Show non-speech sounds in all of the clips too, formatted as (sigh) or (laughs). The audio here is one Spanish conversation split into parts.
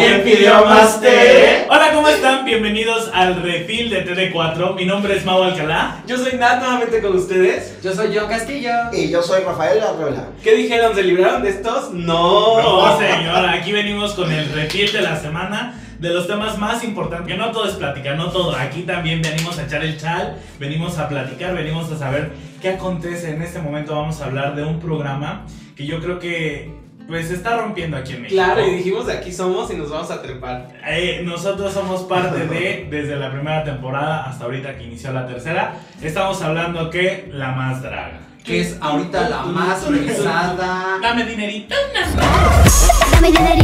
¿Alguien pidió más té? Hola, ¿cómo están? Bienvenidos al refil de TD4. Mi nombre es Mau Alcalá. Yo soy Nat nuevamente con ustedes. Yo soy John Castillo. Y yo soy Rafael Arreola. ¿Qué dijeron? ¿Se libraron de estos? No. No, señor, aquí venimos con el refil de la semana de los temas más importantes. Que no todo es plática, no todo. Aquí también venimos a echar el chal, venimos a platicar, venimos a saber qué acontece. En este momento vamos a hablar de un programa que yo creo que pues se está rompiendo aquí en México. Claro, y dijimos de aquí somos y nos vamos a trepar. Eh, nosotros somos parte de, (laughs) desde la primera temporada hasta ahorita que inició la tercera, estamos hablando que la más draga. Que es ahorita la más (laughs) revisada. Dame dinerito. Dame dinerito,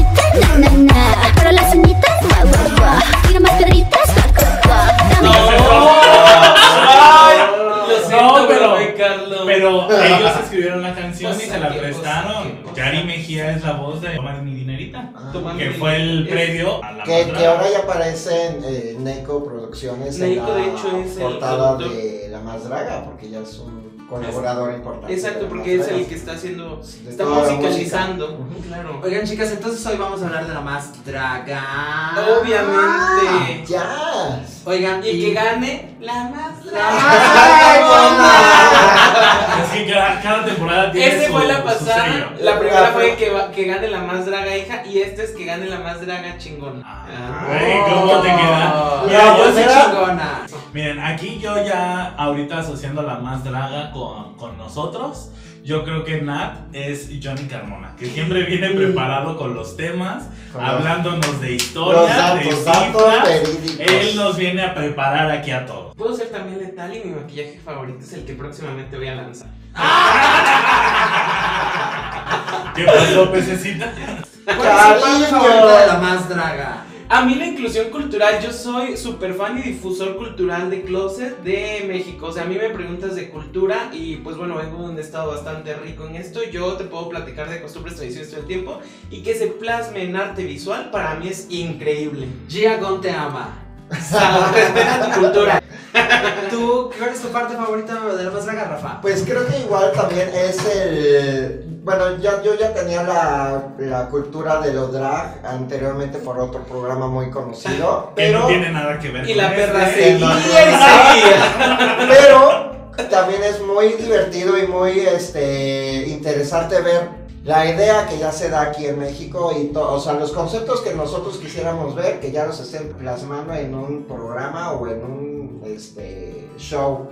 fue el es- previo a la Que, ahora ya aparece en eh, Neco Producciones en Neco, la de hecho, es el portada productor. de La Más Draga, porque ya es un colaborador importante. Exacto, La porque es el que está haciendo. De Está la musicalizando. música. Claro. Oigan, chicas, entonces hoy vamos a hablar de la más draga. Obviamente. Ya. Oigan, Y que gane la más La draga. más (laughs) Es que cada, cada temporada tiene Ese su- fue la pasada. La primera Ah, fue que, va- que gane la más draga hija y este es que gane la más draga chingona. Ah, Ah. ¿cómo te queda? Oh, Mira, yo soy chingona. Miren, aquí yo ya ahorita asociando a la más draga con, con nosotros, yo creo que Nat es Johnny Carmona, que siempre viene preparado con los temas, Con los- hablándonos de historia, de datos, cifras. Él nos viene a preparar aquí a todos. Puedo ser también letal y mi maquillaje favorito es el que próximamente voy a lanzar. (laughs) ¿Qué pasó, pececita? ¿Cuál es de la más draga? A mí la inclusión cultural, yo soy súper fan y difusor cultural de Closet de México. O sea, a mí me preguntas de cultura y pues bueno, vengo de un estado bastante rico en esto. Yo te puedo platicar de costumbres, tradiciones todo el tiempo y que se plasme en arte visual para mí es increíble. Gia Gon te ama. (laughs) O sea, respeta tu cultura. (laughs) ¿Tú, cuál es tu parte favorita de la más draga, Rafa? Pues creo que igual también es el... Bueno, ya, yo ya tenía la, la cultura de los drag anteriormente por otro programa muy conocido, (laughs) Que no pero, tiene nada que ver Y con la perra este. seguía seguía. (laughs) pero también es muy divertido y muy este, interesante ver la idea que ya se da aquí en México y to- o sea, los conceptos que nosotros quisiéramos ver, que ya los estén plasmando en un programa o en un este, show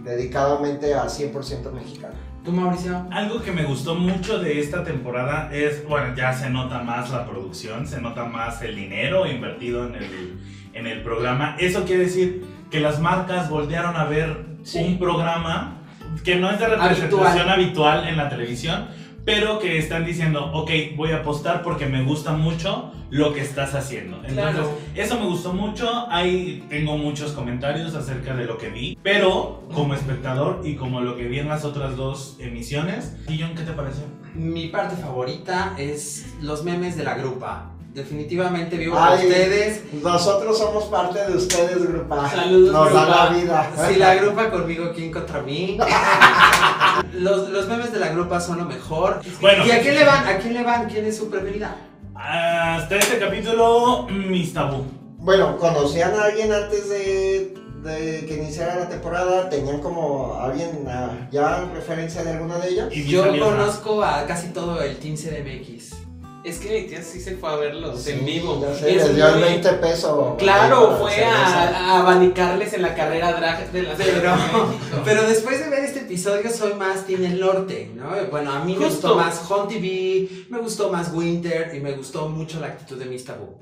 dedicadamente a 100% mexicano. ¿Tú, Mauricio? Algo que me gustó mucho de esta temporada es, bueno, ya se nota más la producción, se nota más el dinero invertido en el, en el programa. Eso quiere decir que las marcas voltearon a ver Sí. un programa que no es de representación habitual. en la televisión, pero que están diciendo, ok, voy a apostar porque me gusta mucho lo que estás haciendo. Entonces, Claro. eso me gustó mucho. Ahí tengo muchos comentarios acerca de lo que vi. Pero como espectador y como lo que vi en las otras dos emisiones, ¿y John qué te pareció? Mi parte favorita es los memes de la grupa. Definitivamente vivo con Ay, ustedes. Nosotros somos parte de ustedes, grupa. Saludos, Nos da grupa. la vida. Si la grupa conmigo, ¿quién contra mí? (laughs) los, los memes de la grupa son lo mejor. Bueno. ¿Y a quién le van? ¿A quién le van? ¿Quién es su preferida? Hasta este capítulo, mis tabú. Bueno, conocían a alguien antes de, de que iniciara la temporada, tenían como alguien ah, ya referencia de alguna de ellas. Yo conozco a casi todo el Team CDMX. Es que mi tía sí se fue a verlos en Sí, vivo. Ya sé, Es les dio el muy- 20 pesos. Claro, fue a, a abanicarles en la carrera drag de la Pero, (laughs) pero después de ver este episodio soy más Team el Norte, ¿no? Bueno, a mí me gustó más Home TV, me gustó más Winter y me gustó mucho la actitud de Miss Tabú.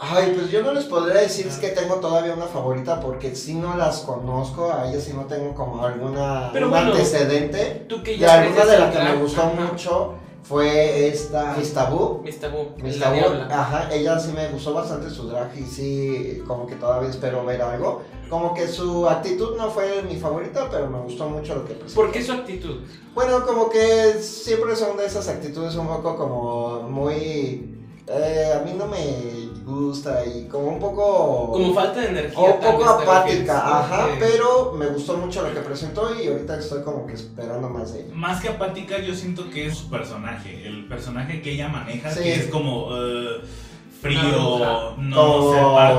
Ay, pues yo no les podría decir es que tengo todavía una favorita porque si no las conozco, a ellas sí no tengo como alguna Pero un bueno, antecedente. Tú que Y ya alguna de las que me gustó ajá. mucho fue esta Miss Tabú. Miss Tabú, Miss Tabú, ajá, ella sí me gustó bastante su drag y sí, como que todavía espero ver algo. Como que su actitud no fue mi favorita, pero me gustó mucho lo que presentó. ¿Por qué su actitud? Bueno, como que siempre son de esas actitudes un poco como muy... eh, a mí no me gusta y como un poco... Como falta de energía. o un poco apática, ajá, pero me gustó mucho lo que presentó y ahorita estoy como que esperando más de ella. Más que apática, yo siento que es su personaje. El personaje que ella maneja, Sí. que es como eh, frío, no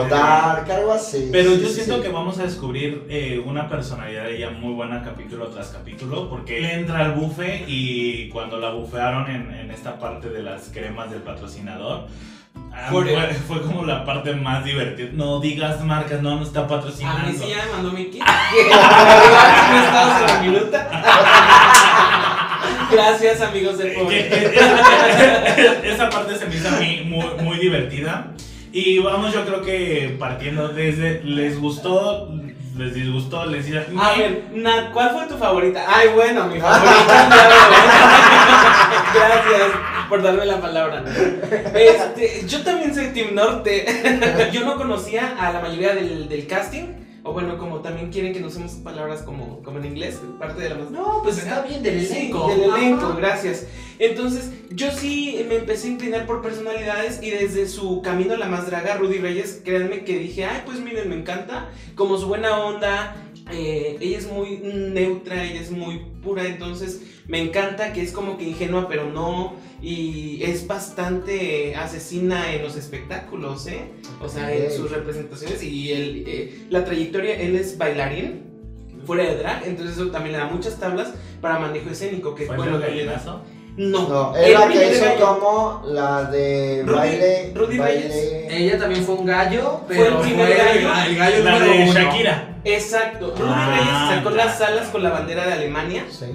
de- Dark, algo así. Pero sí, yo sí, siento sí. que vamos a descubrir eh, una personalidad de ella muy buena capítulo tras capítulo, porque él entra al bufe y cuando la bufearon en, en esta parte de las cremas del patrocinador, ah, fue, fue como la parte más divertida. No digas marcas, no, no está A patrocinando. mí sí ya me mandó mi kit. (laughs) (laughs) Estabas en la minuta. (laughs) Gracias, amigos de Que- Pobre. que- esa, esa parte se me hizo a mí muy, muy divertida. Y vamos, yo creo que partiendo desde, les gustó, les disgustó, les decía, A ver, Nat, ¿cuál fue tu favorita? Ay, bueno, mi favorita. (laughs) Gracias por darme la palabra. Este, yo también soy Team Norte. (laughs) Yo no conocía a la mayoría del, del casting. O bueno, como también quieren que no usemos palabras como, como en inglés, parte de la más. No, pues está bien del Sí, elenco. del elenco, Ajá. gracias. Entonces, yo sí me empecé a inclinar por personalidades y desde su camino a la más draga, Rudy Reyes, créanme que dije, ay, pues miren, me encanta, como su buena onda, eh, ella es muy neutra, ella es muy pura, entonces me encanta que es como que ingenua, pero no, y es bastante asesina en los espectáculos, ¿eh? O sea, en sus representaciones y el, eh, la trayectoria, él es bailarín. Fuera de drag, entonces eso también le da muchas tablas para manejo escénico, que ¿Fue bueno el que le da. gallinazo? No, No, es la que hizo gallo como la de Rudy- baile. Rudy baile. Ella también fue un gallo, Fue pero el primer gallo. el gallo La de uno. Shakira. Exacto, Rudy Ah, Reyes sacó ya. las alas con la bandera de Alemania Sí.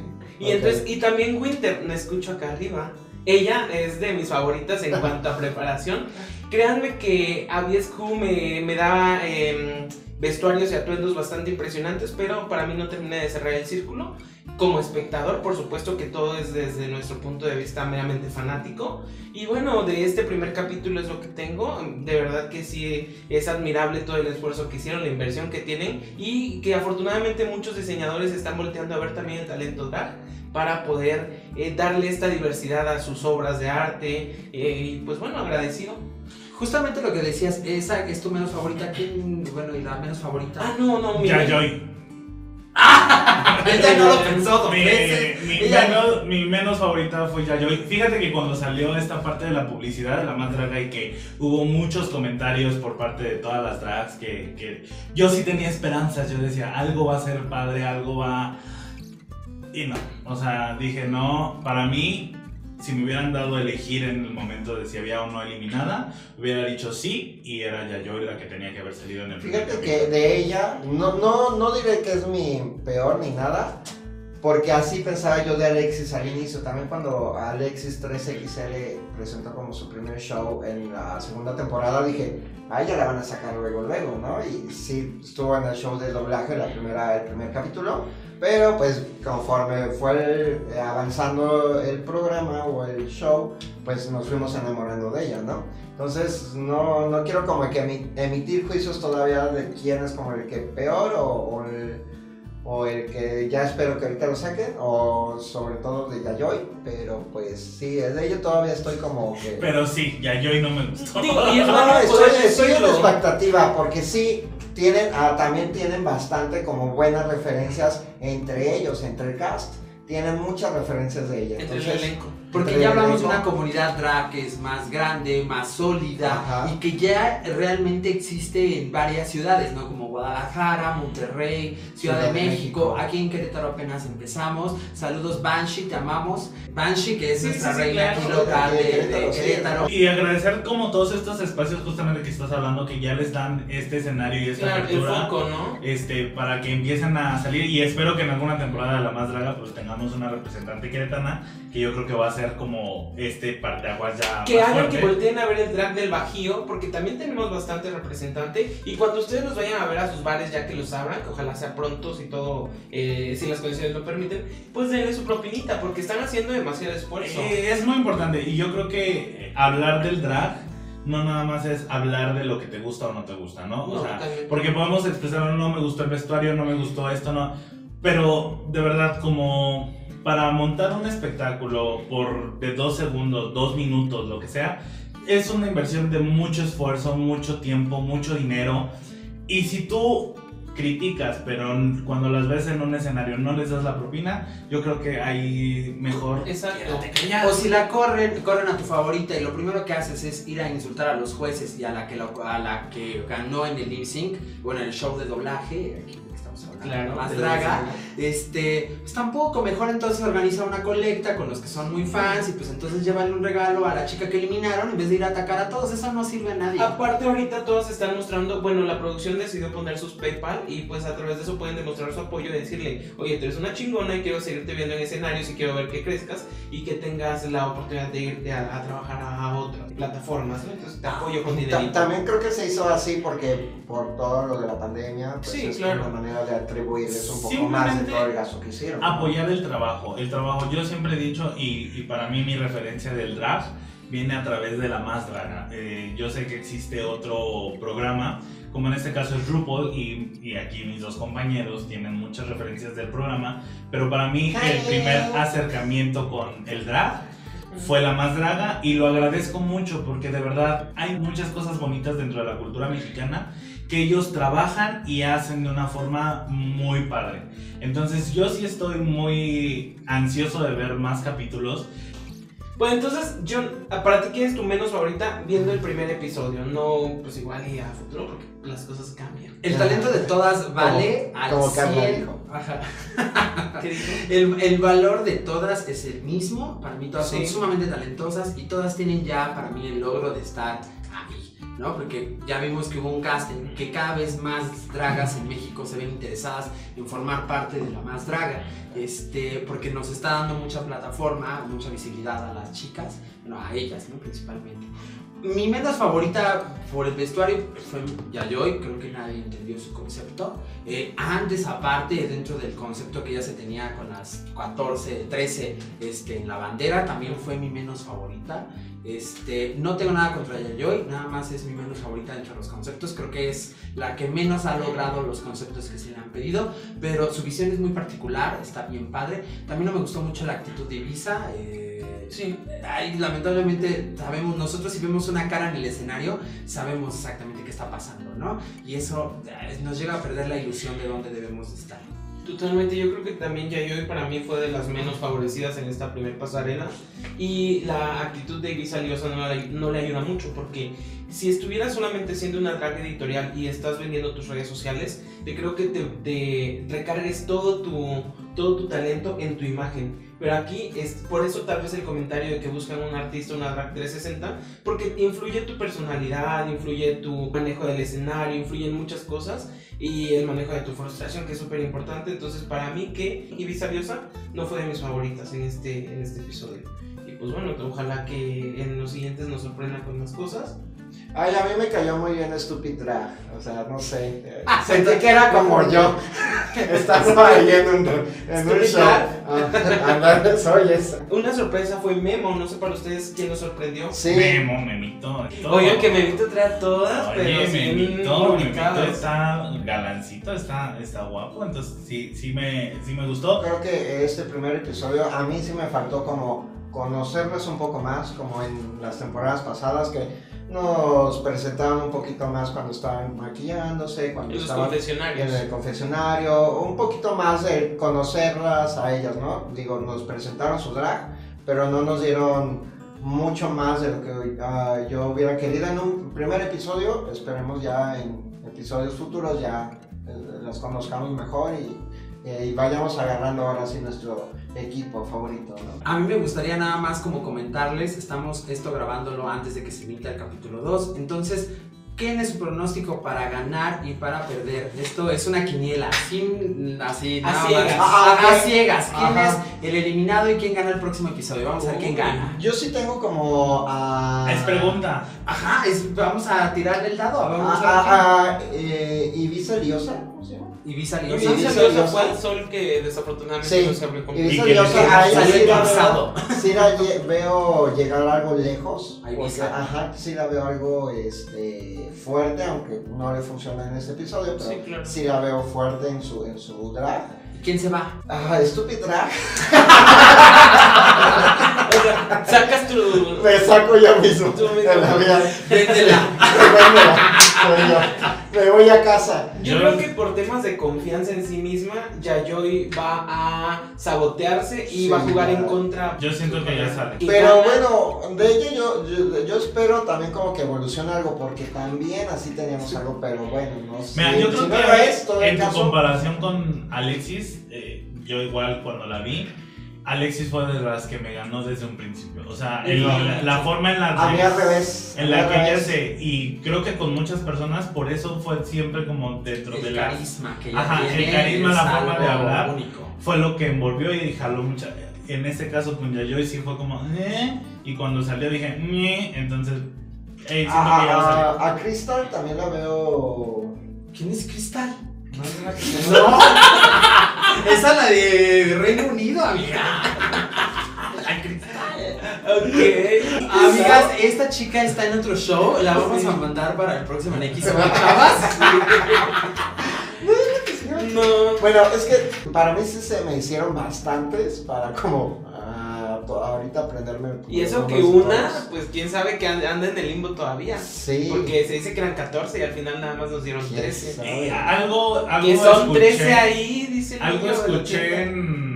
y entonces y también Winter, me escucho acá arriba. Ella es de mis favoritas en cuanto a preparación. (laughs) Créanme que Aviescu me, me daba em, vestuarios y atuendos bastante impresionantes, pero para mí no termina de cerrar el círculo. Como espectador, por supuesto que todo es desde nuestro punto de vista meramente fanático. Y bueno, de este primer capítulo es lo que tengo. De verdad que sí es admirable todo el esfuerzo que hicieron, la inversión que tienen y que afortunadamente muchos diseñadores están volteando a ver también el talento drag para poder eh, darle esta diversidad a sus obras de arte. eh, y pues bueno, agradecido. Justamente lo que decías, esa es tu menos favorita. ¿Quién, bueno, y la menos favorita? Ah, no, no, mira. Yayoi. (laughs) Ella no lo pensó dos Mi, veces. mi Ella- menos, mi menos favorita fue Yayoi. Fíjate que cuando salió esta parte de la publicidad de la más draga y que hubo muchos comentarios por parte de todas las drags que, que yo sí tenía esperanzas. Yo decía, algo va a ser padre, algo va. Y no. O sea, dije, no, para mí. Si me hubieran dado a elegir en el momento de si había o no eliminada, hubiera dicho sí y era Yayoi la que tenía que haber salido en el primer Fíjate que capítulo. de ella, no, no, no diré que es mi peor ni nada, porque así pensaba yo de Alexis al inicio. También cuando Alexis 13XL presentó como su primer show en la segunda temporada, dije, a ella la van a sacar luego, luego, ¿no? Y sí, estuvo en el show de doblaje, la primera, el primer capítulo, pero pues conforme fue avanzando el programa o el show, pues nos fuimos enamorando de ella, ¿no? Entonces, no, no quiero como que emi- emitir juicios todavía de quién es como el que peor o, o el, o el que ya espero que ahorita lo saquen, o sobre todo de Yayoi, pero pues sí, de ello todavía estoy como que... Pero sí, Yayoi no me gustó. Digo, y es No, bueno estoy, en expectativa porque sí tienen, ah, también tienen bastante como buenas referencias entre ellos, entre el cast. Tienen muchas referencias de ella. Entre el Entonces, elenco. Porque ya hablamos de una comunidad drag que es más grande, más sólida Ajá. y que ya realmente existe en varias ciudades, ¿no? Como Guadalajara, Monterrey, Ciudad, de, México. Aquí en Querétaro apenas empezamos. Saludos Banshee, te amamos. Banshee, que es Sí, nuestra sí, sí, reina claro. aquí local de, De de Querétaro, sí. Y agradecer como todos estos espacios justamente que estás hablando que ya les dan este escenario y esta Claro, el apertura foco, ¿no? este, para que empiecen a salir y espero que en alguna temporada de La Más Draga pues tengamos una representante queretana que yo creo que va a ser como este parteaguas ya Que hagan que volteen a ver el drag del Bajío, porque también tenemos bastante representante. Y cuando ustedes los vayan a ver a sus bares, ya que los abran, que ojalá sea pronto, si todo, eh, si las condiciones lo permiten, pues denle su propinita, porque están haciendo demasiado esfuerzo. Eh, es muy importante y yo creo que eh, hablar del drag no nada más es hablar de lo que te gusta o no te gusta, ¿no? O sea, también. porque podemos expresar, no me gustó el vestuario, no me gustó esto, no. Pero de verdad, como para montar un espectáculo por de dos segundos, dos minutos, lo que sea, es una inversión de mucho esfuerzo, mucho tiempo, mucho dinero. Y si tú criticas, pero cuando las ves en un escenario no les das la propina, yo creo que ahí mejor Exacto. O si la corren, corren a tu favorita y lo primero que haces es ir a insultar a los jueces y a la que, lo- a la que ganó en el lip sync, bueno, en el show de doblaje, aquí estamos hablando Claro, más draga, este, pues tampoco, mejor entonces organiza una colecta con los que son muy fans y pues entonces llévale un regalo a la chica que eliminaron en vez de ir a atacar a todos, eso no sirve a nadie. Aparte ahorita todos están mostrando, bueno, la producción decidió poner sus PayPal y pues a través de eso pueden demostrar su apoyo y decirle, oye, tú eres una chingona y quiero seguirte viendo en escenarios y quiero ver que crezcas y que tengas la oportunidad de irte a, a trabajar a otras plataformas, ¿no? Entonces te apoyo con dinerito. También creo que se hizo así porque por todo lo de la pandemia, pues Sí, es claro. una manera de atribuirles un poco más de todo el gasto que hicieron. apoyar el trabajo. El trabajo, yo siempre he dicho, y, y para mí mi referencia del drag viene a través de la más draga. Eh, yo sé que existe otro programa, como en este caso es RuPaul, y, y aquí mis dos compañeros tienen muchas referencias del programa, pero para mí el primer acercamiento con el drag fue la más draga y lo agradezco mucho porque de verdad hay muchas cosas bonitas dentro de la cultura mexicana que ellos trabajan y hacen de una forma muy padre. Entonces yo sí estoy muy ansioso de ver más capítulos. Pues entonces, John, para ti, ¿quién es tu menos favorita viendo el primer episodio? No, pues igual y a futuro porque las cosas cambian. El talento de todas vale al como Carla 100. dijo. Ajá. (laughs) ¿Qué dijo? El, el valor de todas es el mismo. Para mí todas Sí. son sumamente talentosas y todas tienen ya para mí el logro de estar ahí, ¿no? Porque ya vimos que hubo un casting que cada vez más dragas en México se ven interesadas en formar parte de la más draga. Este, porque nos está dando mucha plataforma, mucha visibilidad a las chicas, bueno, a ellas. Principalmente. Mi menos favorita por el vestuario fue Yayoi, creo que nadie entendió su concepto. Eh, antes, aparte, dentro del concepto que ya se tenía con las 14, 13 este, en la bandera, también fue mi menos favorita. Este, no tengo nada contra Yayoi, nada más es mi menos favorita dentro de los conceptos. Creo que es la que menos ha logrado los conceptos que se le han pedido, pero su visión es muy particular, está bien padre. También no me gustó mucho la actitud de Ibiza. eh, Sí. Lamentablemente sabemos, nosotros si vemos una cara en el escenario, sabemos exactamente qué está pasando, ¿no? Y eso eh, nos llega a perder la ilusión de dónde debemos de estar. Totalmente, yo creo que también Yayoi para mí fue de las menos favorecidas en esta primer pasarela y la actitud de Ibiza Liosa no, no le ayuda mucho porque si estuvieras solamente siendo una drag editorial y estás vendiendo tus redes sociales, te creo que te, te recargues todo tu, todo tu talento en tu imagen. Pero aquí es por eso tal vez el comentario de que buscan un artista, una drag 360, porque influye tu personalidad, influye tu manejo del escenario, influyen muchas cosas y el manejo de tu frustración que es súper importante. Entonces para mí que Ibiza Diosa no fue de mis favoritas en este, en este episodio. Y pues bueno, ojalá que en los siguientes nos sorprenda con más cosas. Ay, a mí me cayó muy bien Stupid Drag. O sea, no sé. eh, Sentí que era como yo. (laughs) Estando ahí en un, en un Stupid show. Ah, Andar, (laughs) soy esa. Una sorpresa fue Memo, no sé para ustedes quién nos sorprendió. Sí. Memo, Memito. todo. Oigan que Memito trae a todas, Oye, pero sí Memito, Memito está galancito, está, está guapo, entonces sí, sí me, sí me gustó. Creo que este primer episodio a mí sí me faltó como conocerles un poco más, como en las temporadas pasadas que nos presentaban un poquito más cuando estaban maquillándose, cuando En estaban en el confesionario, un poquito más de conocerlas a ellas, ¿no? Digo, nos presentaron su drag, pero no nos dieron mucho más de lo que ah, yo hubiera querido en un primer episodio. Esperemos ya en episodios futuros ya eh, las conozcamos mejor y, eh, y vayamos agarrando ahora sí nuestro equipo favorito, ¿no? A mí me gustaría nada más como comentarles, estamos esto grabándolo antes de que se emita el capítulo 2, entonces, ¿quién es su pronóstico para ganar y para perder? Esto es una quiniela, sin así, A ciegas. más. Ah, A, ciegas, ¿quién Ajá. es el eliminado y quién gana el próximo episodio? Vamos a ver quién gana. Yo sí tengo como a... Es pregunta. Ajá, es- vamos a tirarle el dado, vamos a ver a- a, eh, Ibiza Liosa, Ibiza Y Liosa. Ibiza Ibiza Diosa Diosa. fue al sol que desafortunadamente Sí. no se abrió con Ibiza Liosa, salió sí la eclipsado. veo, sí la veo llegar algo lejos. A Porque, Ibiza. ajá, sí la veo algo este, fuerte, aunque no le funciona en este episodio, pero Sí, claro. sí la veo fuerte en su, en su drag. ¿Quién se va? Ah, Stupid Drag. O (laughs) sea, sacas tu. Me saco yo mismo. Tú mismo. Véndela. Véndela. Me voy a casa. Yo Yo- creo que por temas de confianza en sí misma, Yayoi va a sabotearse y Sí, va a jugar en contra. Yo siento que ya sale. Pero gana. bueno, de ello yo, yo, yo espero también como que evolucione algo, porque también así teníamos algo, pero bueno, no sé. Mira, yo Si creo no que todo en el tu caso, comparación con Alexis, eh, yo igual cuando la vi, Alexis fue de las que me ganó desde un principio. O sea, el- la, la forma en la a mí que, al revés. en la que ella se... Y creo que con muchas personas, por eso fue siempre como dentro de El la... carisma que ella Ajá, el tiene carisma, es la forma de algo hablar. único. Fue lo que envolvió y jaló mucha... En este caso con Yayoi sí fue como... "Eh", y cuando salió dije... Entonces... Hey, A, Crystal también la veo. ¿Quién es Cristal? No, es la que- No. (laughs) Esa es la de Reino Unido, amiga. Ok. Amigas, esta chica está en otro show. La vamos a mandar para el próximo en X Chavas. No. Bueno, es que para mí sí se me hicieron bastantes para como ahorita aprenderme. Y los eso que una, todos. pues quién sabe que and- anda en el limbo todavía. Sí. Porque se dice que eran 14 y al final nada más nos dieron ¿Quién 13. sabe? Y algo, algo Que son escuché- 13 ahí, dice el Algo escuché en,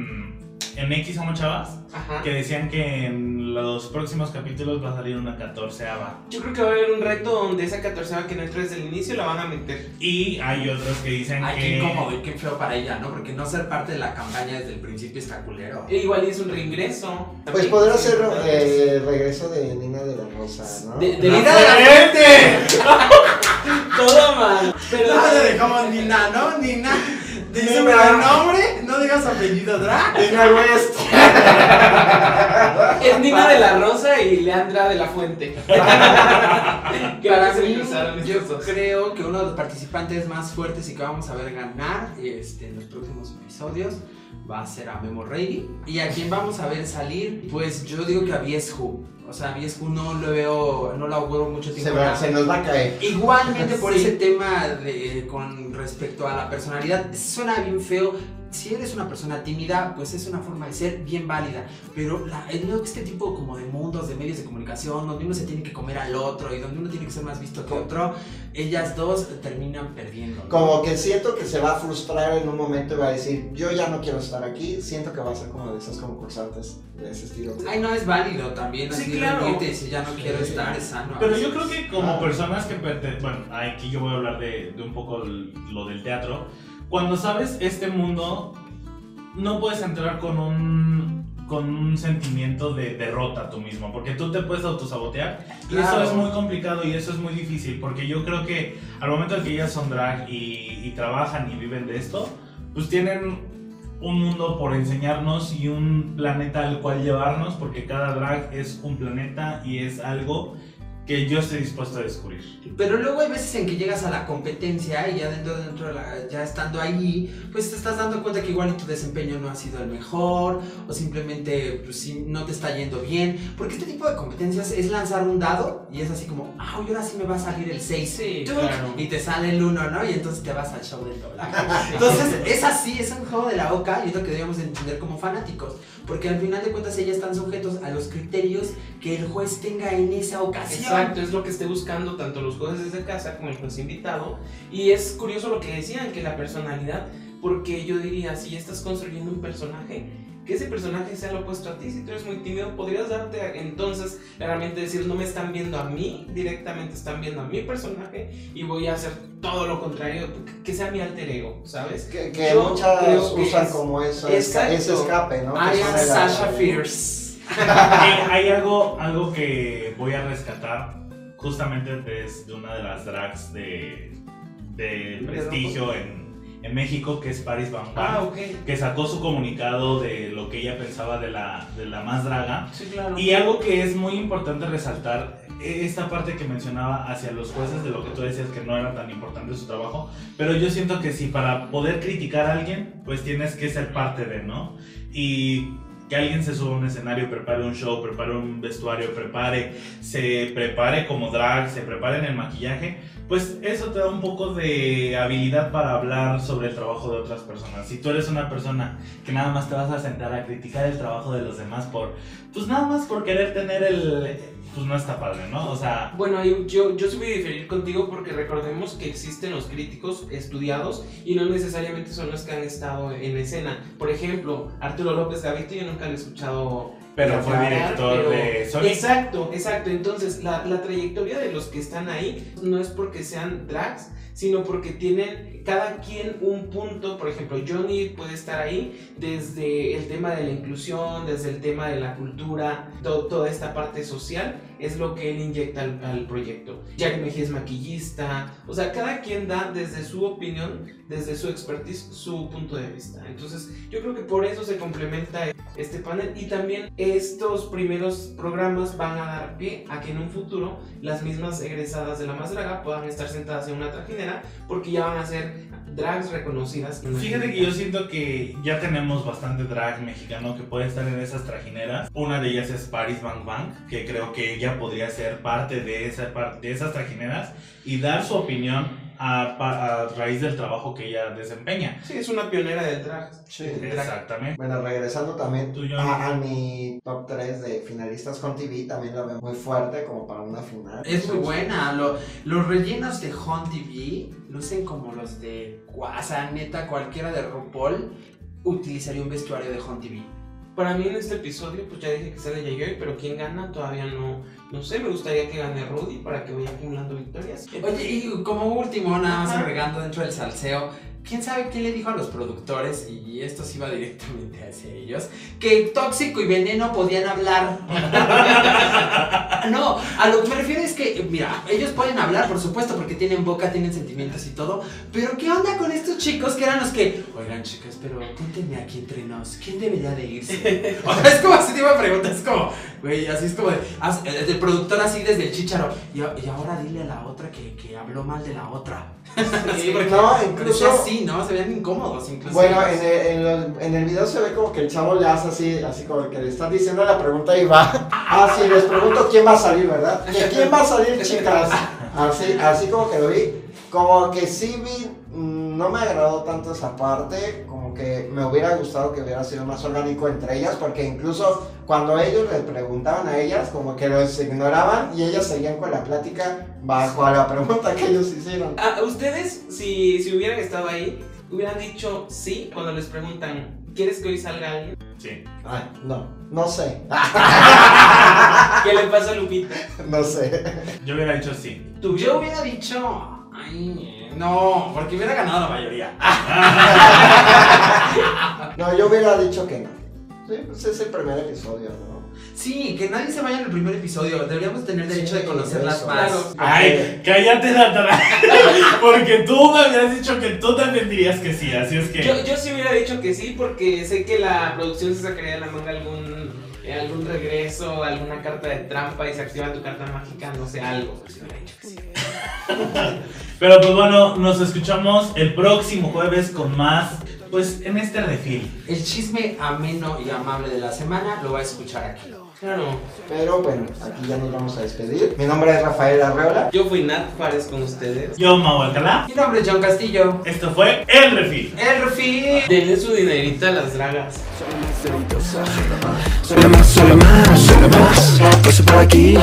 en X Somos Chavas Ajá. que decían que en los próximos capítulos va a salir una catorceava. Yo creo que va a haber un reto donde esa 14 que no entra desde el inicio la van a meter. Y hay otros que dicen Ay, qué que. incómodo y qué feo para ella, ¿no? Porque no ser parte de la campaña desde el principio está culero. E igual y es un reingreso. Pues podrá ser importantes. eh, el regreso de Nina de la Rosa, ¿no? De, de ¡La Nina de la fuente! (laughs) Todo mal. Pero No le dejamos Nina, ¿no? Nina. Dice Nina. el nombre, no digas apellido drag. Nina West. es Nina de la Rosa y Leandra de la Fuente. (laughs) que Para ahora se mí, cruzaron yo creo que uno de los participantes más fuertes y que vamos a ver ganar este, en los próximos episodios va a ser a Memo Reilly. Y a quien vamos a ver salir, pues yo digo que a Viescu. O sea, a Viescu no lo veo, no lo auguro mucho Se, tiempo. va- se nos va a caer. Igualmente por (laughs) Sí. ese tema de, con respecto a la personalidad, suena bien feo. Si eres una persona tímida, pues es una forma de ser bien válida. Pero la, el- este tipo como de mundos, de medios de comunicación, donde uno se tiene que comer al otro y donde uno tiene que ser más visto que otro, ellas dos terminan perdiendo. ¿no? Como que siento que se va a frustrar en un momento y va a decir, yo ya no quiero estar aquí. Siento que va a ser como de esas concursantes de ese estilo. Ay, no es válido también, Sí, así claro. rendirte y decir ya no quiero Sí. estar, es sano. a Pero yo creo que como Ah. personas que pertenecen. Bueno, aquí yo voy a hablar de, de un poco lo del teatro. Cuando sabes este mundo, no puedes entrar con un con un sentimiento de derrota tú mismo, porque tú te puedes autosabotear y eso Claro. es muy complicado y eso es muy difícil, porque yo creo que al momento en que ellas son drag y, y trabajan y viven de esto, pues tienen un mundo por enseñarnos y un planeta al cual llevarnos, porque cada drag es un planeta y es algo que yo estoy dispuesto a descubrir. Pero luego hay veces en que llegas a la competencia y ya dentro, dentro de la, ya estando ahí, pues te estás dando cuenta que igual tu desempeño no ha sido el mejor o simplemente pues, sí, no te está yendo bien. Porque este tipo de competencias es lanzar un dado y es así como, ah, y ahora sí me va a salir el 6. Sí, claro. Y te sale el 1, ¿no? Y entonces te vas al show del doblaje. (laughs) Entonces es así, es un juego de la boca y es lo que debemos entender como fanáticos. Porque al final de cuentas ellas están sujetos a los criterios que el juez tenga en esa ocasión. Exacto, es lo que esté buscando tanto los jueces desde casa como el juez invitado. Y es curioso lo que decían, que la personalidad, porque yo diría, si estás construyendo un personaje, que ese personaje sea lo opuesto a ti, si tú eres muy tímido, podrías darte a- entonces claramente decir, no me están viendo a mí, directamente están viendo a mi personaje y voy a hacer todo lo contrario, que- sea mi alter ego, ¿sabes? Que, muchas creo que usan es- como eso, Exacto. ese escape, ¿no? I am de Sasha Fierce. Hay, hay algo, algo que voy a rescatar justamente desde una de las drags de, de prestigio en, en México, que es Paris Van Ah, que sacó su comunicado de lo que ella pensaba de la, de la más draga. Sí, claro. Y algo que es muy importante resaltar, esta parte que mencionaba hacia los jueces, de lo que tú decías que no era tan importante su trabajo, pero yo siento que si para poder criticar a alguien, pues tienes que ser parte de, ¿no? Y que alguien se suba a un escenario, prepare un show, prepare un vestuario, prepare, se prepare como drag, se prepare en el maquillaje, pues eso te da un poco de habilidad para hablar sobre el trabajo de otras personas. Si tú eres una persona que nada más te vas a sentar a criticar el trabajo de los demás por, pues nada más por querer tener el, pues no está padre, ¿no? O sea, Bueno, yo, yo sí voy a diferir contigo porque recordemos que existen los críticos estudiados y no necesariamente son los que han estado en escena. Por ejemplo, Arturo López Gavito yo nunca lo he escuchado pero fue director pero- de Sony. Exacto, exacto. Entonces, la, la trayectoria de los que están ahí no es porque sean drags, sino porque tienen cada quien un punto. Por ejemplo, Johnny puede estar ahí desde el tema de la inclusión, desde el tema de la cultura, to- toda esta parte social es lo que él inyecta al, al proyecto. Jack Mejía es maquillista, o sea, cada quien da desde su opinión, desde su expertise, su punto de vista. Entonces, yo creo que por eso se complementa este panel y también estos primeros programas van a dar pie a que en un futuro las mismas egresadas de la más draga puedan estar sentadas en una trajinera porque ya van a ser drags reconocidas. Fíjate que yo siento que ya tenemos bastante drag mexicano que puede estar en esas trajineras. Una de ellas es Paris Bang Bang, que creo que ella podría ser parte de, esa, de esas trajineras y dar su opinión a, a raíz del trabajo que ella desempeña. Sí, es una pionera del drag. Sí. Exactamente. Bueno, regresando también Tú, a, a mi top 3 de finalistas con TV, también la veo muy fuerte como para una final. Es muy buena. Lo- los rellenos de Hon TV lucen como los de. O sea, neta, cualquiera de RuPaul utilizaría un vestuario de Hon TV. Para mí en este episodio, pues ya dije que sale Yayoi, pero quién gana todavía no, no sé. Me gustaría que gane Rudy para que vaya acumulando victorias. Oye, y como último, nada más agregando dentro del salseo, ¿quién sabe quién le dijo a los productores, y esto sí va directamente hacia ellos, que Tóxico y Veneno podían hablar? (laughs) no, a lo que me refiero es que, mira, ellos pueden hablar, por supuesto, porque tienen boca, tienen sentimientos y todo, pero ¿qué onda con estos chicos que eran los que, oigan chicas, pero cuéntenme aquí entre nos, ¿quién debería de irse? (laughs) O sea, es como ese tipo de preguntas, es como, güey, así es como de, del productor así desde el chicharo, y, y ahora dile a la otra que, que habló mal de la otra. (laughs) Sí, porque No, incluso- así, ¿no? Se veían incómodos, incluso. Bueno, en el, en, los- en el video se ve como que el chavo le hace así, así como que le está diciendo la pregunta y va. (laughs) Ah, sí, les pregunto quién va a salir, ¿verdad? ¿Que ¿Quién va a salir, (laughs) chicas? Así, así como que lo vi. Como que sí vi, mm, no me agradó tanto esa parte, como que me hubiera gustado que hubiera sido más orgánico entre ellas, porque incluso cuando ellos le preguntaban a ellas, como que los ignoraban y ellas seguían con la plática bajo a la pregunta que ellos hicieron. Ah, ustedes, si, si hubieran estado ahí, hubieran dicho sí cuando les preguntan, ¿quieres que hoy salga alguien? Sí. Ay, no, no sé, ¿Qué le pasa a Lupita? (laughs) no sé. Yo hubiera dicho sí. Tú, Yo hubiera dicho. Ay, no, porque hubiera ganado la mayoría. No, yo hubiera dicho que no. Sí, pues es el primer episodio, ¿no? Sí, que nadie se vaya en el primer episodio. Deberíamos tener derecho Sí, de conocerlas más. Claro. Ay, cállate, Natana. (laughs) Porque tú me habías dicho que tú también dirías que sí, así es que. Yo, yo sí hubiera dicho que sí porque sé que la producción se sacaría de la manga algún, algún regreso, alguna carta de trampa y se activa tu carta mágica, no sé, algo. Sí hubiera dicho que sí. (laughs) Pero pues bueno, nos escuchamos el próximo jueves con más, pues en este refil. El chisme ameno y amable de la semana lo va a escuchar aquí. Claro. Pero bueno, aquí ya nos vamos a despedir. Mi nombre es Rafael Arreola. Yo fui Nat Juárez con ustedes. Yo, Mau Alcalá. Mi nombre es John Castillo. Esto fue El Refil. El Rufi. Denle su dinerito a las dragas. Solo más, solo más, solo más. Paso por aquí.